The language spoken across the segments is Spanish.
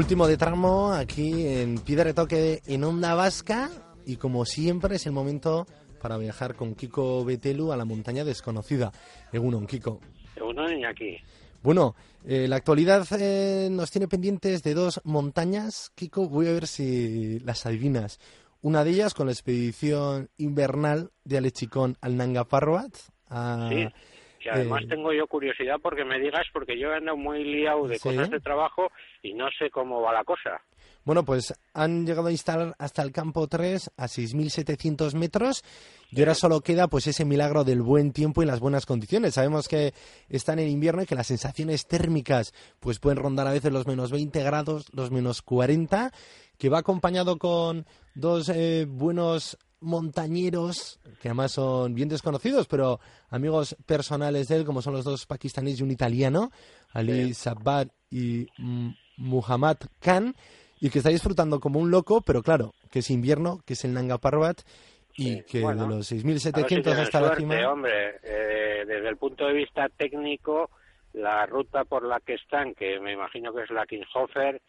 Último de tramo aquí en Piedra Toque en Onda Vasca y como siempre es el momento para viajar con Kiko Betelu a la montaña desconocida. Egunon, Kiko. Egunon, aquí. Bueno, eh, la actualidad eh, nos tiene pendientes de dos montañas. Kiko, voy a ver si las adivinas. Una de ellas con la expedición invernal de Alechicón al Nanga Parbat. sí, y además eh, tengo yo curiosidad porque me digas, porque yo he andado muy liado de cosas de trabajo y no sé cómo va la cosa. Bueno, pues han llegado a instalar hasta el campo 3 a 6.700 metros y ahora solo queda pues ese milagro del buen tiempo y las buenas condiciones. Sabemos que están en invierno y que las sensaciones térmicas pues pueden rondar a veces los menos 20 grados, los menos 40, que va acompañado con dos eh, buenos montañeros, que además son bien desconocidos, pero amigos personales de él, como son los dos pakistaníes y un italiano, Ali Sabbat y Muhammad Khan, y que está disfrutando como un loco, pero claro, que es invierno, que es el Nanga Parbat, y que de los 6.700 hasta la cima... hombre, eh, desde el punto de vista técnico, la ruta por la que están, que me imagino que es la Kingshofer,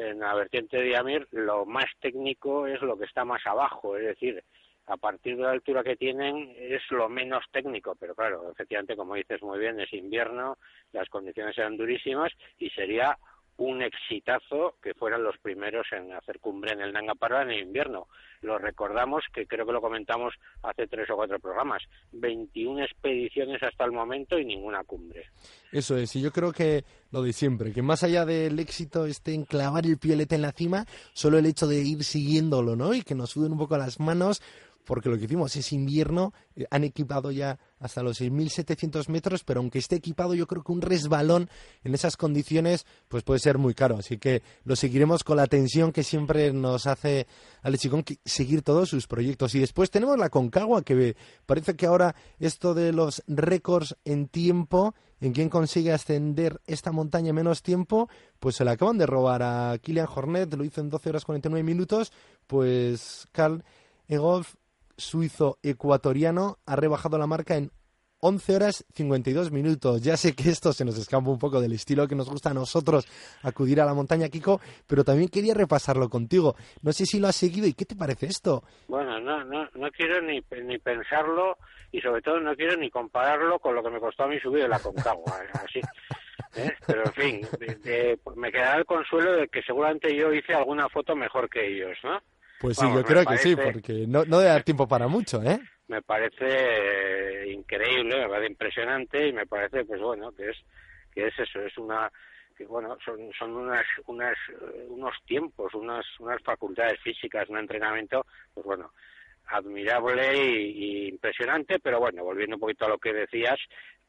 en la vertiente de Yamir, lo más técnico es lo que está más abajo, es decir, a partir de la altura que tienen es lo menos técnico, pero claro, efectivamente, como dices muy bien, es invierno, las condiciones eran durísimas y sería un exitazo que fueran los primeros en hacer cumbre en el Nanga Parbat en el invierno. Lo recordamos, que creo que lo comentamos hace tres o cuatro programas, 21 expediciones hasta el momento y ninguna cumbre. Eso es, y yo creo que lo de siempre, que más allá del éxito esté en clavar el piolete en la cima, solo el hecho de ir siguiéndolo, ¿no? Y que nos suden un poco las manos, porque lo que hicimos es invierno, eh, han equipado ya hasta los 6.700 metros, pero aunque esté equipado, yo creo que un resbalón en esas condiciones pues puede ser muy caro. Así que lo seguiremos con la atención que siempre nos hace Alechicón seguir todos sus proyectos. Y después tenemos la Concagua, que parece que ahora esto de los récords en tiempo, en quien consigue ascender esta montaña en menos tiempo, pues se la acaban de robar a Kilian Hornet, lo hizo en 12 horas 49 minutos, pues Carl Egolf suizo-ecuatoriano ha rebajado la marca en 11 horas 52 minutos. Ya sé que esto se nos escapa un poco del estilo que nos gusta a nosotros acudir a la montaña, Kiko, pero también quería repasarlo contigo. No sé si lo has seguido y qué te parece esto. Bueno, no, no, no quiero ni, ni pensarlo y sobre todo no quiero ni compararlo con lo que me costó a mí subir de la Concagua. ¿eh? así. ¿eh? Pero en fin, me quedará el consuelo de que seguramente yo hice alguna foto mejor que ellos, ¿no? Pues sí, yo creo que sí, porque no, no debe dar tiempo para mucho, ¿eh? Me parece eh, increíble, me parece impresionante y me parece, pues bueno, que es que es eso, es una que bueno, son, son unas, unas, eh, unos tiempos, unas, unas facultades físicas, un entrenamiento, pues bueno, admirable y, impresionante, pero bueno, volviendo un poquito a lo que decías,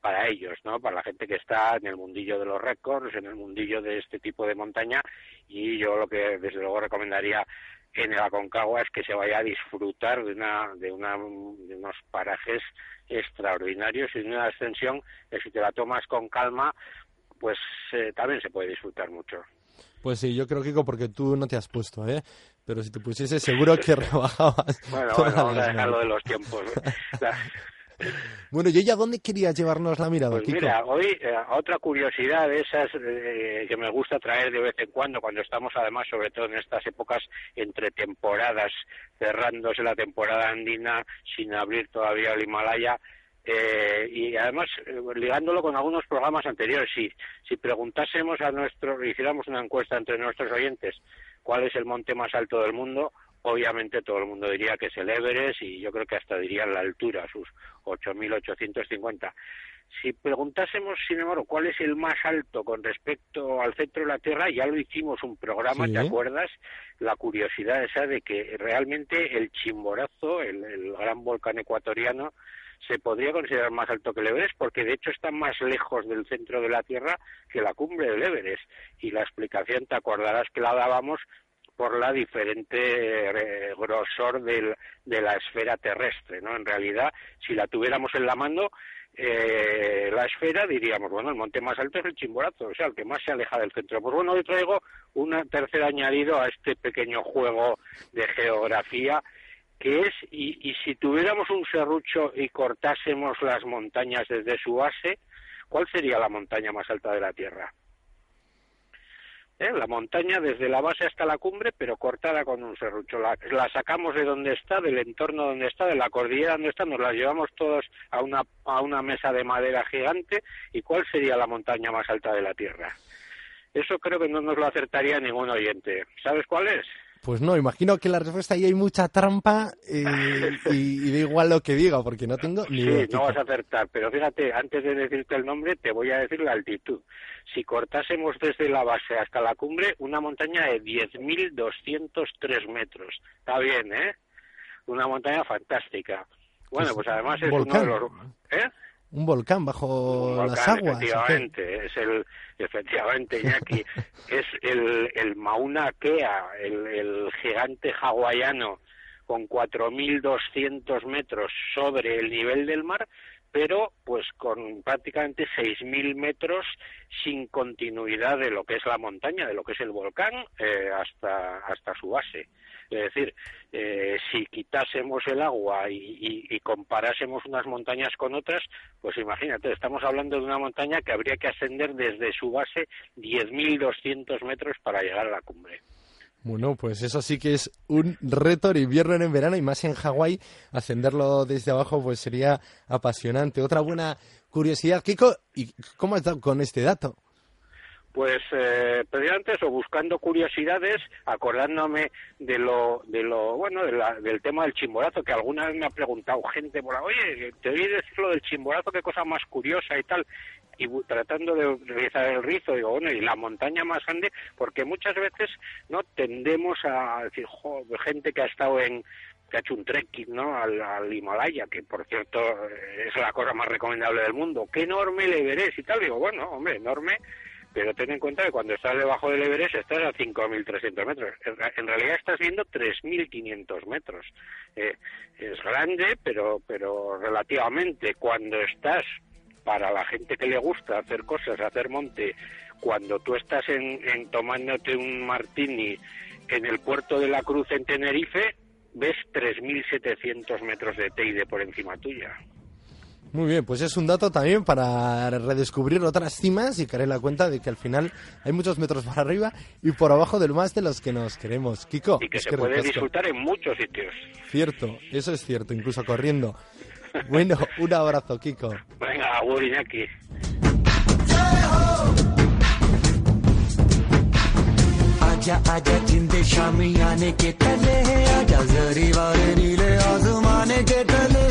para ellos, ¿no? Para la gente que está en el mundillo de los récords, en el mundillo de este tipo de montaña, y yo lo que desde luego recomendaría en el Aconcagua es que se vaya a disfrutar de una de una de unos parajes extraordinarios y de una ascensión que si te la tomas con calma pues eh, también se puede disfrutar mucho pues sí, yo creo, Kiko, porque tú no te has puesto, ¿eh? Pero si te pusiese, seguro que rebajabas. bueno, bueno, vamos a dejarlo de los tiempos. Bueno, ¿y ella dónde querías llevarnos la mirada, pues Mira, hoy eh, otra curiosidad de esas eh, que me gusta traer de vez en cuando, cuando estamos además, sobre todo en estas épocas entre temporadas, cerrándose la temporada andina sin abrir todavía el Himalaya, eh, y además ligándolo con algunos programas anteriores, si, si preguntásemos a nuestros, hiciéramos una encuesta entre nuestros oyentes cuál es el monte más alto del mundo, obviamente todo el mundo diría que es el Everest y yo creo que hasta dirían la altura, sus 8.850. Si preguntásemos, sin embargo, cuál es el más alto con respecto al centro de la Tierra, ya lo hicimos un programa, ¿te acuerdas? La curiosidad esa de que realmente el Chimborazo, el, gran volcán ecuatoriano, se podría considerar más alto que el Everest porque de hecho está más lejos del centro de la Tierra que la cumbre del Everest. Y la explicación, te acordarás que la dábamos por la diferente eh, grosor de la esfera terrestre, ¿no? En realidad, si la tuviéramos en la mano, eh, la esfera, diríamos, bueno, el monte más alto es el Chimborazo, o sea, el que más se aleja del centro. Pues bueno, hoy traigo un tercer añadido a este pequeño juego de geografía, que es, y, y si tuviéramos un serrucho y cortásemos las montañas desde su base, ¿cuál sería la montaña más alta de la Tierra? ¿Eh? la montaña desde la base hasta la cumbre, pero cortada con un serrucho. La, sacamos de donde está, del entorno donde está, de la cordillera donde está, nos la llevamos todos a una, a una mesa de madera gigante. ¿Y cuál sería la montaña más alta de la Tierra? Eso creo que no nos lo acertaría ningún oyente. ¿Sabes cuál es? Pues no, imagino que la respuesta ahí hay mucha trampa eh, y, da igual lo que diga, porque no tengo ni idea. Sí, no vas a acertar, pero fíjate, antes de decirte el nombre, te voy a decir la altitud. Si cortásemos desde la base hasta la cumbre, una montaña de 10.203 metros. Está bien, ¿eh? Una montaña fantástica. Bueno, pues, además es uno de los... ¿eh? un volcán bajo las aguas. Efectivamente, es el, efectivamente, Iñaki, es el, el Mauna Kea, el, el gigante hawaiano con 4.200 metros sobre el nivel del mar, pero pues con prácticamente 6.000 metros sin continuidad de lo que es la montaña, de lo que es el volcán, eh, hasta, hasta su base. Es decir, eh, si quitásemos el agua y, comparásemos unas montañas con otras, pues imagínate, estamos hablando de una montaña que habría que ascender desde su base 10.200 metros para llegar a la cumbre. Bueno, pues eso sí que es un reto en invierno en verano y más en Hawái, ascenderlo desde abajo pues sería apasionante. Otra buena curiosidad, Kiko, ¿y cómo has dado con este dato? pues eh, precisamente eso, buscando curiosidades, acordándome de lo, de lo bueno, del tema del chimborazo, que alguna vez me ha preguntado gente por oye, te oí decir lo del chimborazo, qué cosa más curiosa y tal, y tratando de realizar el rizo, digo, bueno, y la montaña más grande, porque muchas veces no tendemos a decir, jo, gente que ha estado en que ha hecho un trekking ¿no? Al, al, Himalaya, que por cierto es la cosa más recomendable del mundo. Qué enorme le veréis y tal. Digo, bueno, hombre, enorme pero ten en cuenta que cuando estás debajo del Everest estás a 5.300 metros. En realidad estás viendo 3.500 metros. Eh, es grande, pero, pero relativamente. Cuando estás, para la gente que le gusta hacer cosas, hacer monte, cuando tú estás en, en tomándote un martini en el puerto de la Cruz en Tenerife, ves 3.700 metros de Teide por encima tuya. Muy bien, pues es un dato también para redescubrir otras cimas y caer en la cuenta de que al final hay muchos metros para arriba y por abajo del más de los que nos queremos. Kiko. Y que se puede disfrutar en muchos sitios. Cierto, eso es cierto, incluso corriendo. Bueno, un abrazo, Kiko. Venga, और यहाँ आजा आजा, जिंदे शामी आने के तले आजा जरी वाले नीले आजमाने के तले